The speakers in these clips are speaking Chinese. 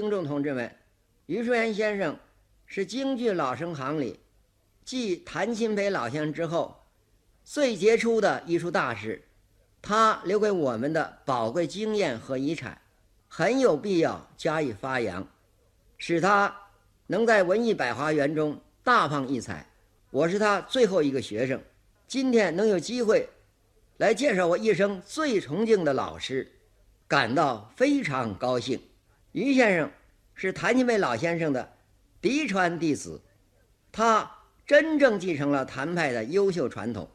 听众同志们，余叔岩先生是京剧老生行里继谭鑫培老先生之后最杰出的艺术大师，他留给我们的宝贵经验和遗产，很有必要加以发扬，使他能在文艺百花园中大放异彩。我是他最后一个学生，今天能有机会来介绍我一生最崇敬的老师，感到非常高兴。于先生是谭鑫培老先生的嫡传弟子，他真正继承了谭派的优秀传统，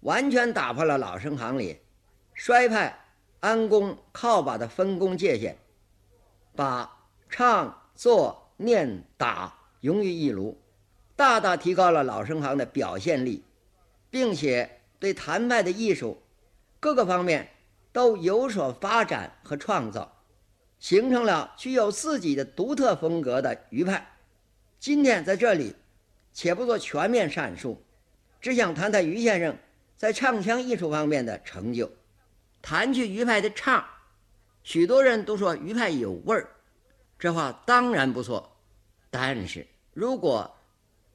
完全打破了老生行里衰派安功靠把的分工界限，把唱做念打融于一炉，大大提高了老生行的表现力，并且对谭派的艺术各个方面都有所发展和创造。形成了具有自己的独特风格的余派。今天在这里，且不做全面阐述，只想谈谈余先生在唱腔艺术方面的成就。谈去余派的唱，许多人都说余派有味儿，这话当然不错。但是如果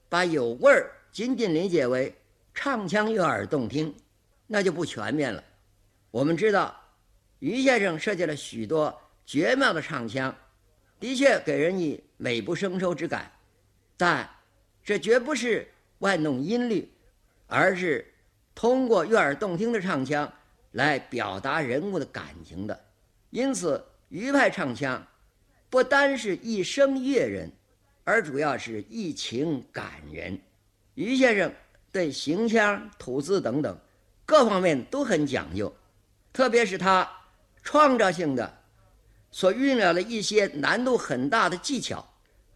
把有味儿仅仅理解为唱腔悦耳动听，那就不全面了。我们知道，余先生设计了许多。绝妙的唱腔，的确给人以美不胜收之感，但这绝不是玩弄音律，而是通过悦耳动听的唱腔来表达人物的感情的。因此，余派唱腔不单是一声悦人，而主要是一情感人。余先生对行腔、吐字等等各方面都很讲究，特别是他创造性的。所预料的一些难度很大的技巧，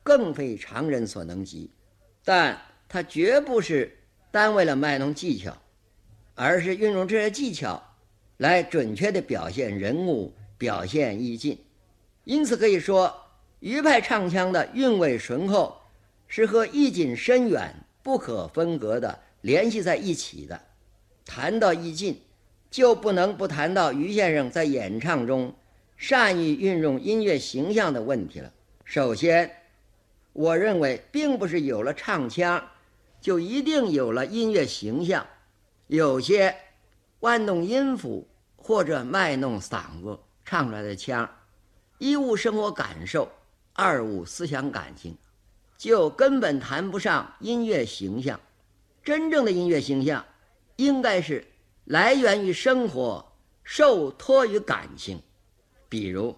更非常人所能及。但他绝不是单为了卖弄技巧，而是运用这些技巧来准确地表现人物、表现意境。因此可以说，余派唱腔的韵味醇厚，是和意境深远不可分割地联系在一起的。谈到意境，就不能不谈到余先生在演唱中。善于运用音乐形象的问题了。首先，我认为并不是有了唱腔，就一定有了音乐形象。有些玩弄音符或者卖弄嗓子唱出来的腔，一无生活感受，二无思想感情，就根本谈不上音乐形象。真正的音乐形象，应该是来源于生活，受托于感情。比如，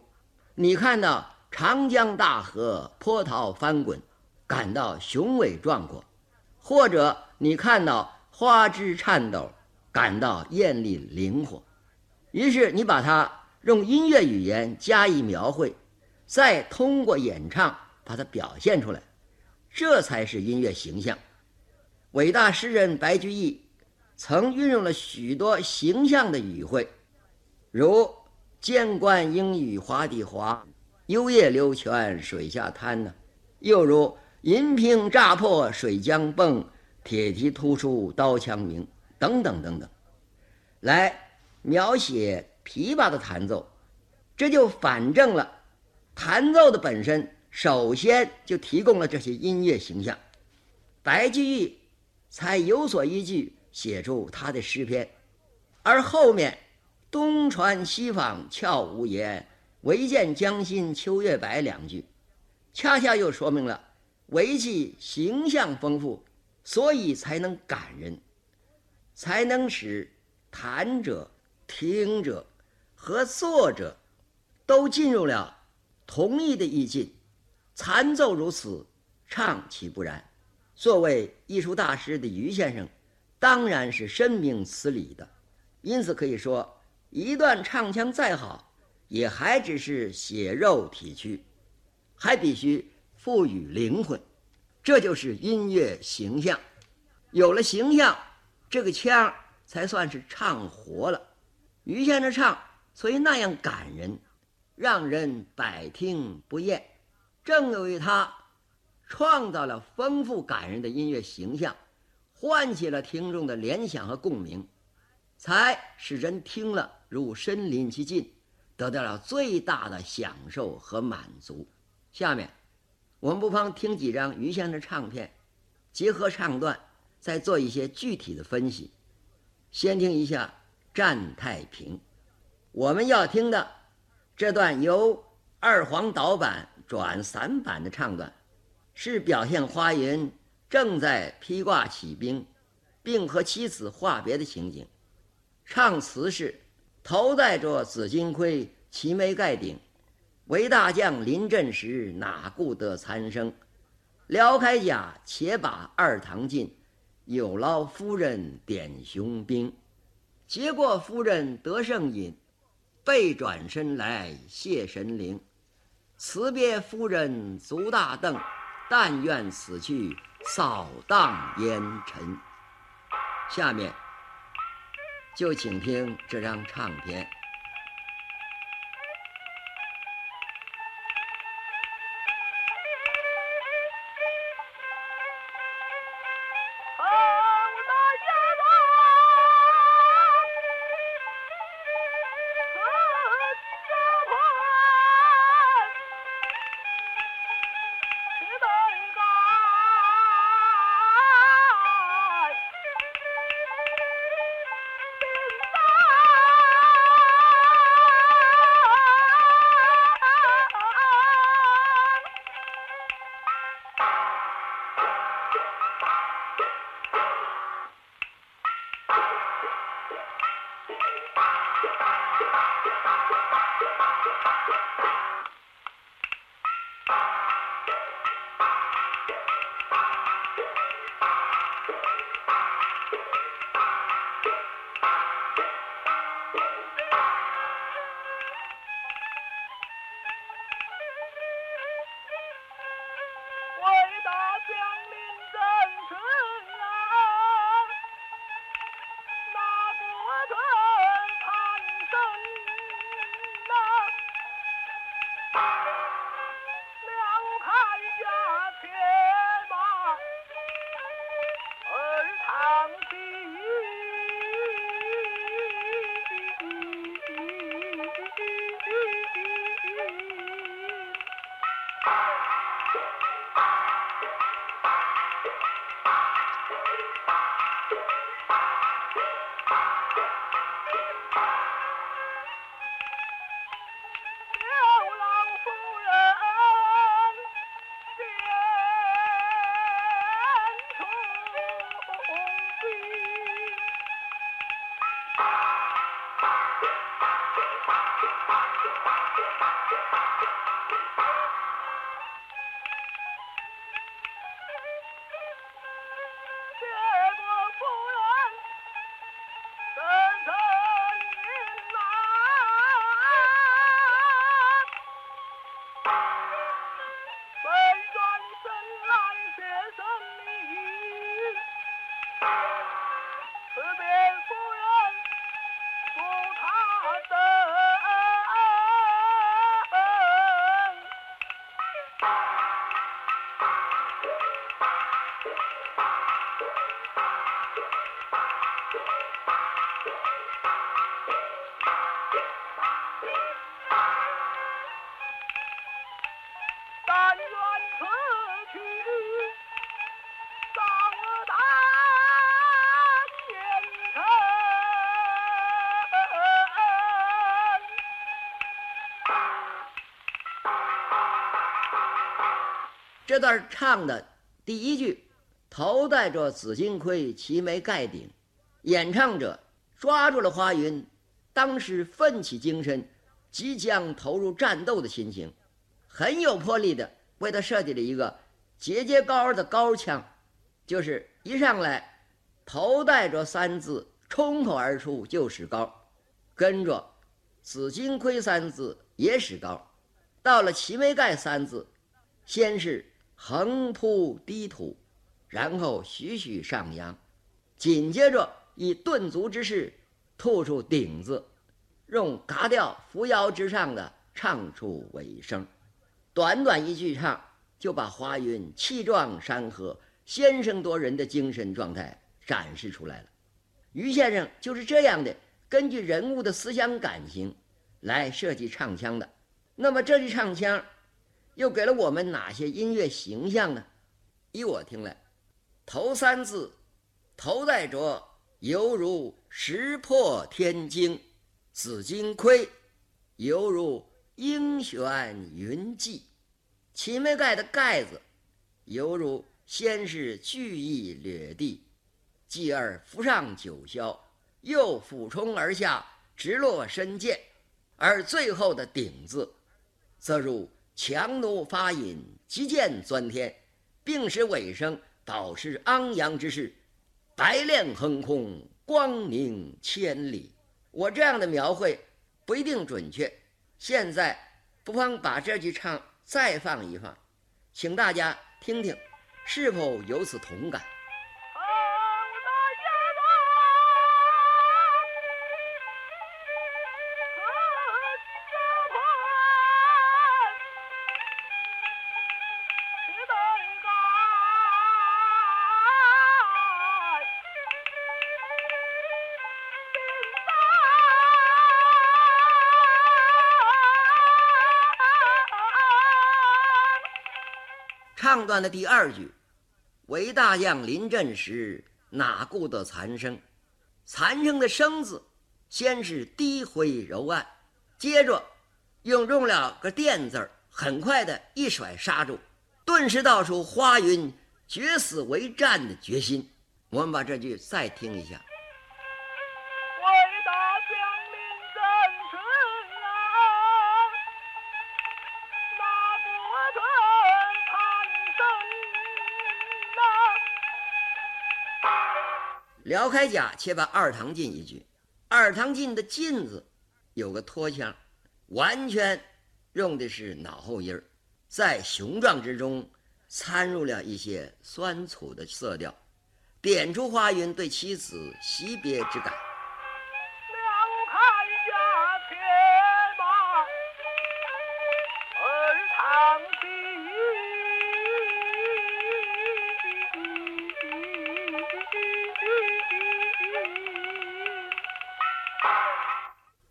你看到长江大河波涛翻滚，感到雄伟壮阔；或者你看到花枝颤抖，感到艳丽灵活。于是你把它用音乐语言加以描绘，再通过演唱把它表现出来，这才是音乐形象。伟大诗人白居易曾运用了许多形象的语汇，如。见惯莺语滑地滑，幽咽流泉水下滩呢。又如银瓶乍破水浆迸，铁蹄突出刀枪鸣等等等等，来描写琵琶的弹奏，这就反证了弹奏的本身首先就提供了这些音乐形象，白居易才有所依据写出他的诗篇，而后面。东传西舫悄无言，唯见江心秋月白。两句，恰恰又说明了围棋形象丰富，所以才能感人，才能使弹者、听者和作者都进入了同一的意境。弹奏如此，唱岂不然？作为艺术大师的于先生，当然是深明此理的。因此可以说。一段唱腔再好，也还只是血肉体躯，还必须赋予灵魂，这就是音乐形象。有了形象，这个腔才算是唱活了。于先生唱，所以那样感人，让人百听不厌。正由于他创造了丰富感人的音乐形象，唤起了听众的联想和共鸣。才使人听了如身临其境，得到了最大的享受和满足。下面，我们不妨听几张于先生的唱片，结合唱段，再做一些具体的分析。先听一下《战太平》，我们要听的这段由二黄导板转散板的唱段，是表现花云正在披挂起兵，并和妻子话别的情景。唱词是：头戴着紫金盔，齐眉盖顶。为大将临阵时，哪顾得残生？撩开甲，且把二堂进。有劳夫人点雄兵，结果夫人得胜饮，背转身来谢神灵。辞别夫人足大凳，但愿此去扫荡烟尘。下面就请听这张唱片。这段唱的第一句，头戴着紫金盔，齐眉盖顶，演唱者抓住了花云当时奋起精神，即将投入战斗的心情，很有魄力的为他设计了一个节节高的高腔，就是一上来头戴着三字冲口而出就是高，跟着紫金盔三字也使高，到了齐眉盖三字，先是。横扑低吐，然后徐徐上扬，紧接着以顿足之势吐出顶字，用嘎调扶摇直上的唱出尾声。短短一句唱，就把华云气壮山河、先声夺人的精神状态展示出来了。于先生就是这样的，根据人物的思想感情来设计唱腔的。那么这句唱腔。又给了我们哪些音乐形象呢？依我听来，头三字“头戴着”犹如石破天惊，紫金盔犹如鹰旋云际，齐眉盖的盖子犹如先是巨翼掠地，继而浮上九霄，又俯冲而下，直落深涧，而最后的顶字，则如强弩发引，急箭钻天。并使尾声导致昂扬之势，白练横空，光明千里。我这样的描绘不一定准确，现在不妨把这句唱再放一放，请大家听听，是否有此同感？上段的第二句，为大将临阵时，哪顾得残生？残生的生字，先是低回柔按，接着又用了个垫字，很快的一甩刹住，顿时道出花云决死为战的决心。我们把这句再听一下。撩开甲，且把二堂进一句。二堂进的“进”字有个拖腔，完全用的是脑后音儿，在雄壮之中掺入了一些酸楚的色调，点出花云对妻子惜别之感。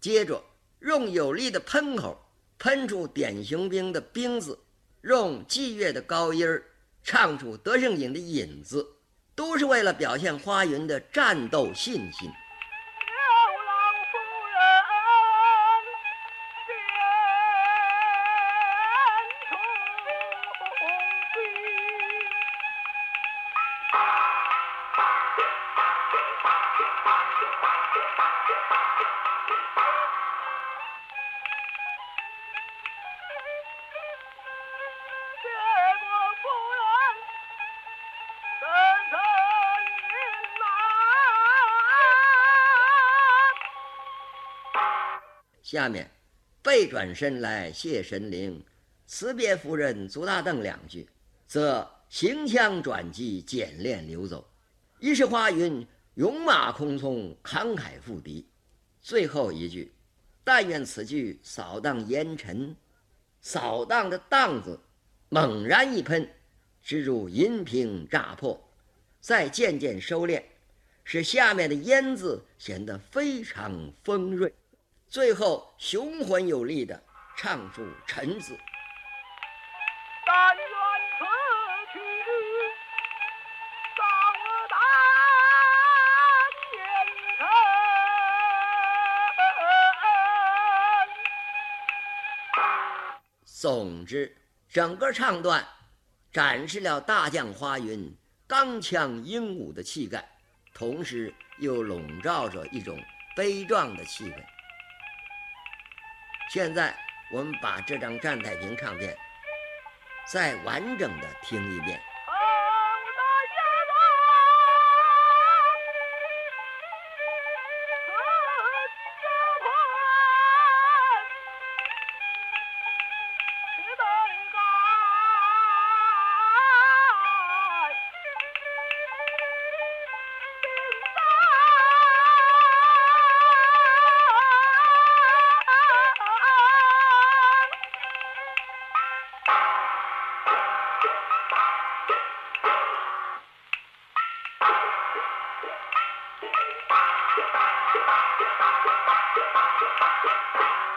接着用有力的喷口喷出典型兵的“兵”字，用祭月的高音儿唱出德胜引的“引”子，都是为了表现花云的战斗信心。下面，背转身来谢神灵，辞别夫人足大凳两句，则行枪转机，简练流走。一是花云勇马空匆，慷慨赴敌。最后一句，但愿此句扫荡烟尘，扫荡的荡字猛然一喷，直入银瓶炸破，再渐渐收敛，使下面的烟字显得非常锋锐。最后雄浑有力的唱出“臣”字。但愿此去，上丹言总之，整个唱段展示了大将花云刚强英武的气概，同时又笼罩着一种悲壮的气氛。现在我们把这张站台型唱片再完整的听一遍。Thank you.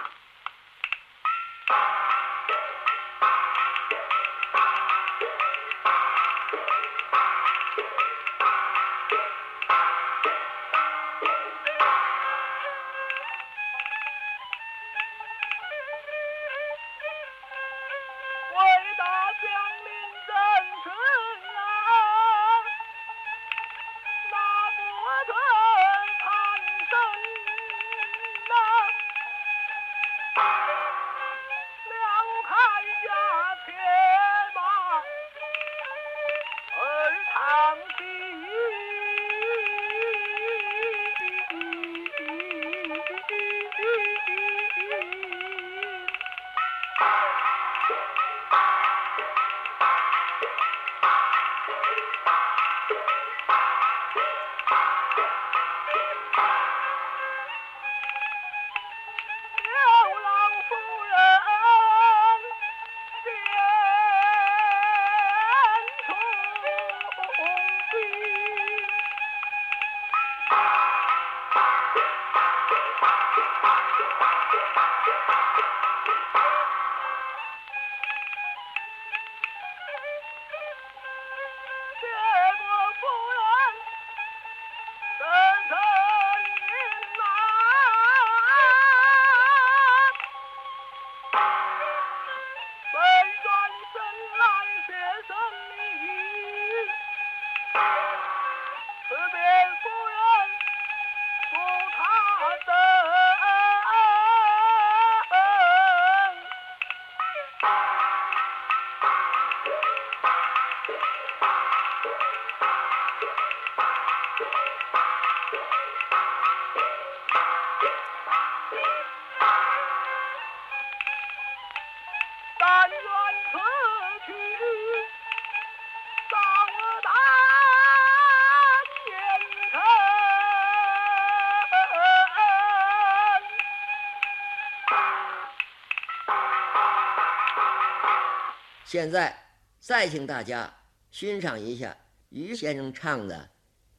现在再请大家欣赏一下于先生唱的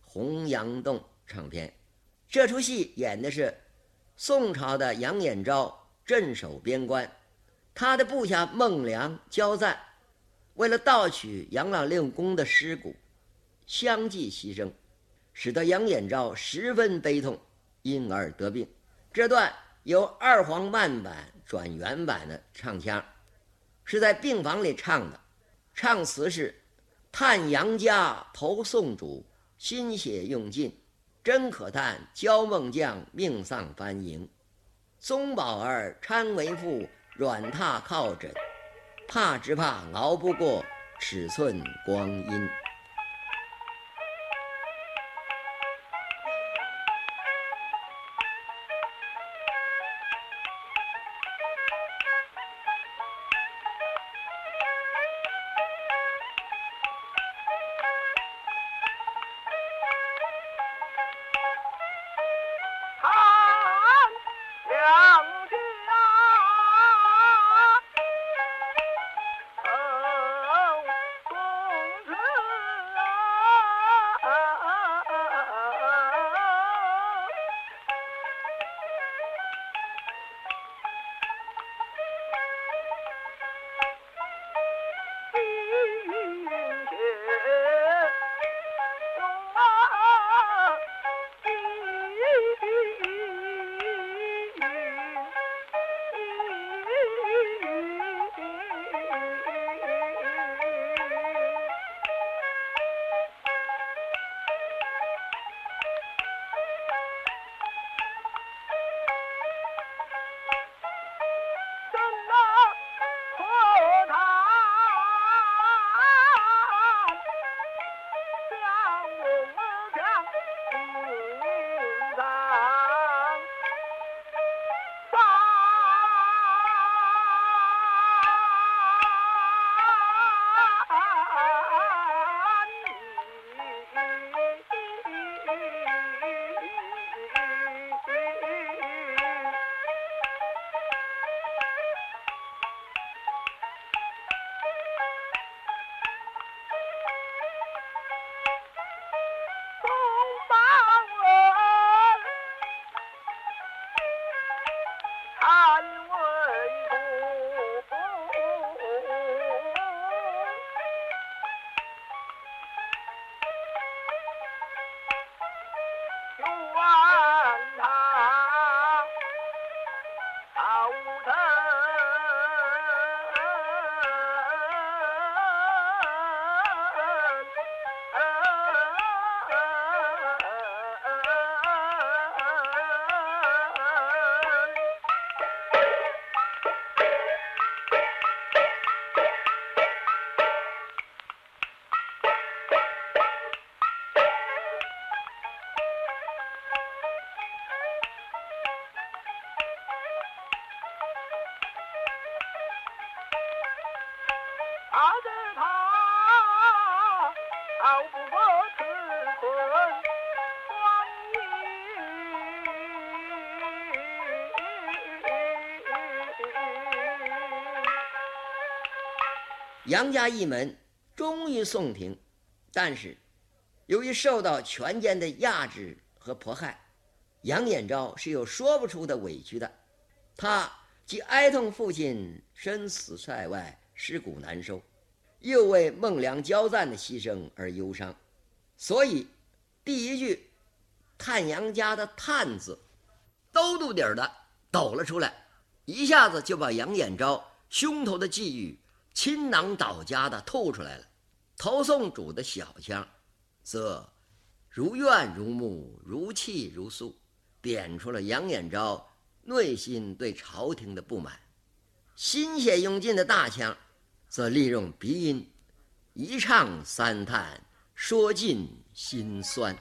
《洪阳洞》唱片。这出戏演的是宋朝的杨延昭镇守边关，他的部下孟良、焦赞为了盗取杨老令公的尸骨，相继牺牲，使得杨延昭十分悲痛，因而得病。这段由二黄慢版转原版的唱腔。是在病房里唱的，唱词是：“叹杨家投宋主，心血用尽，真可叹焦梦将命丧翻营。宗宝儿搀为父，软榻靠枕，怕只怕熬不过尺寸光阴。”杨家一门终于送停，但是由于受到权奸的压制和迫害，杨延昭是有说不出的委屈的。他既哀痛父亲身死塞外，尸骨难收，又为孟良交赞的牺牲而忧伤，所以第一句“探杨家”的“探”字，兜肚底儿的抖了出来，一下子就把杨延昭胸头的际遇倾囊倒家的吐出来了。投送主的小腔，则如怨如慕，如泣如诉，点出了杨延昭内心对朝廷的不满；心血用尽的大腔，则利用鼻音，一唱三叹，说尽心酸。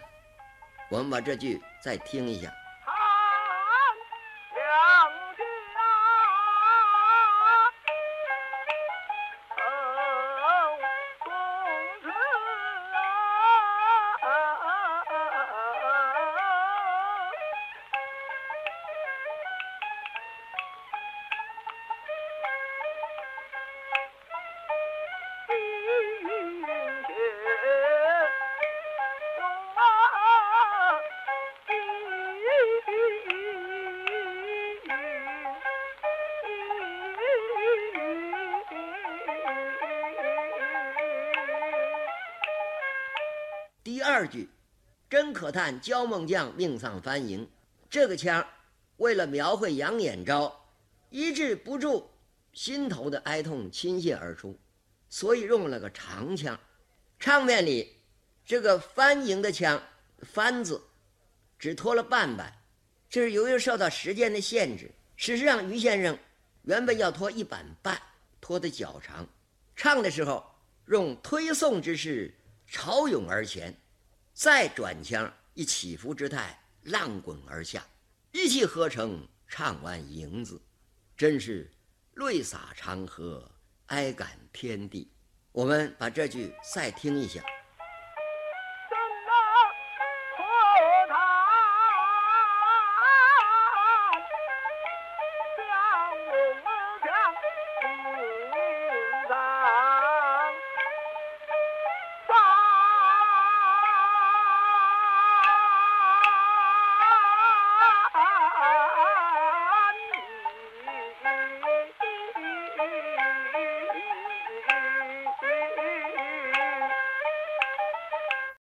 我们把这句再听一下。二句，真可叹焦梦将命丧藩营。这个腔为了描绘杨延昭抑制不住心头的哀痛倾泻而出，所以用了个长腔。唱面里这个翻营的腔“翻”字只拖了半板，这是由于受到时间的限制。事实上，于先生原本要拖一板半，拖得较长。唱的时候用推送之势潮涌而前，再转腔以起伏之态浪滚而下，一气呵成唱完“营”子，真是泪洒长河，哀感天地。我们把这句再听一下。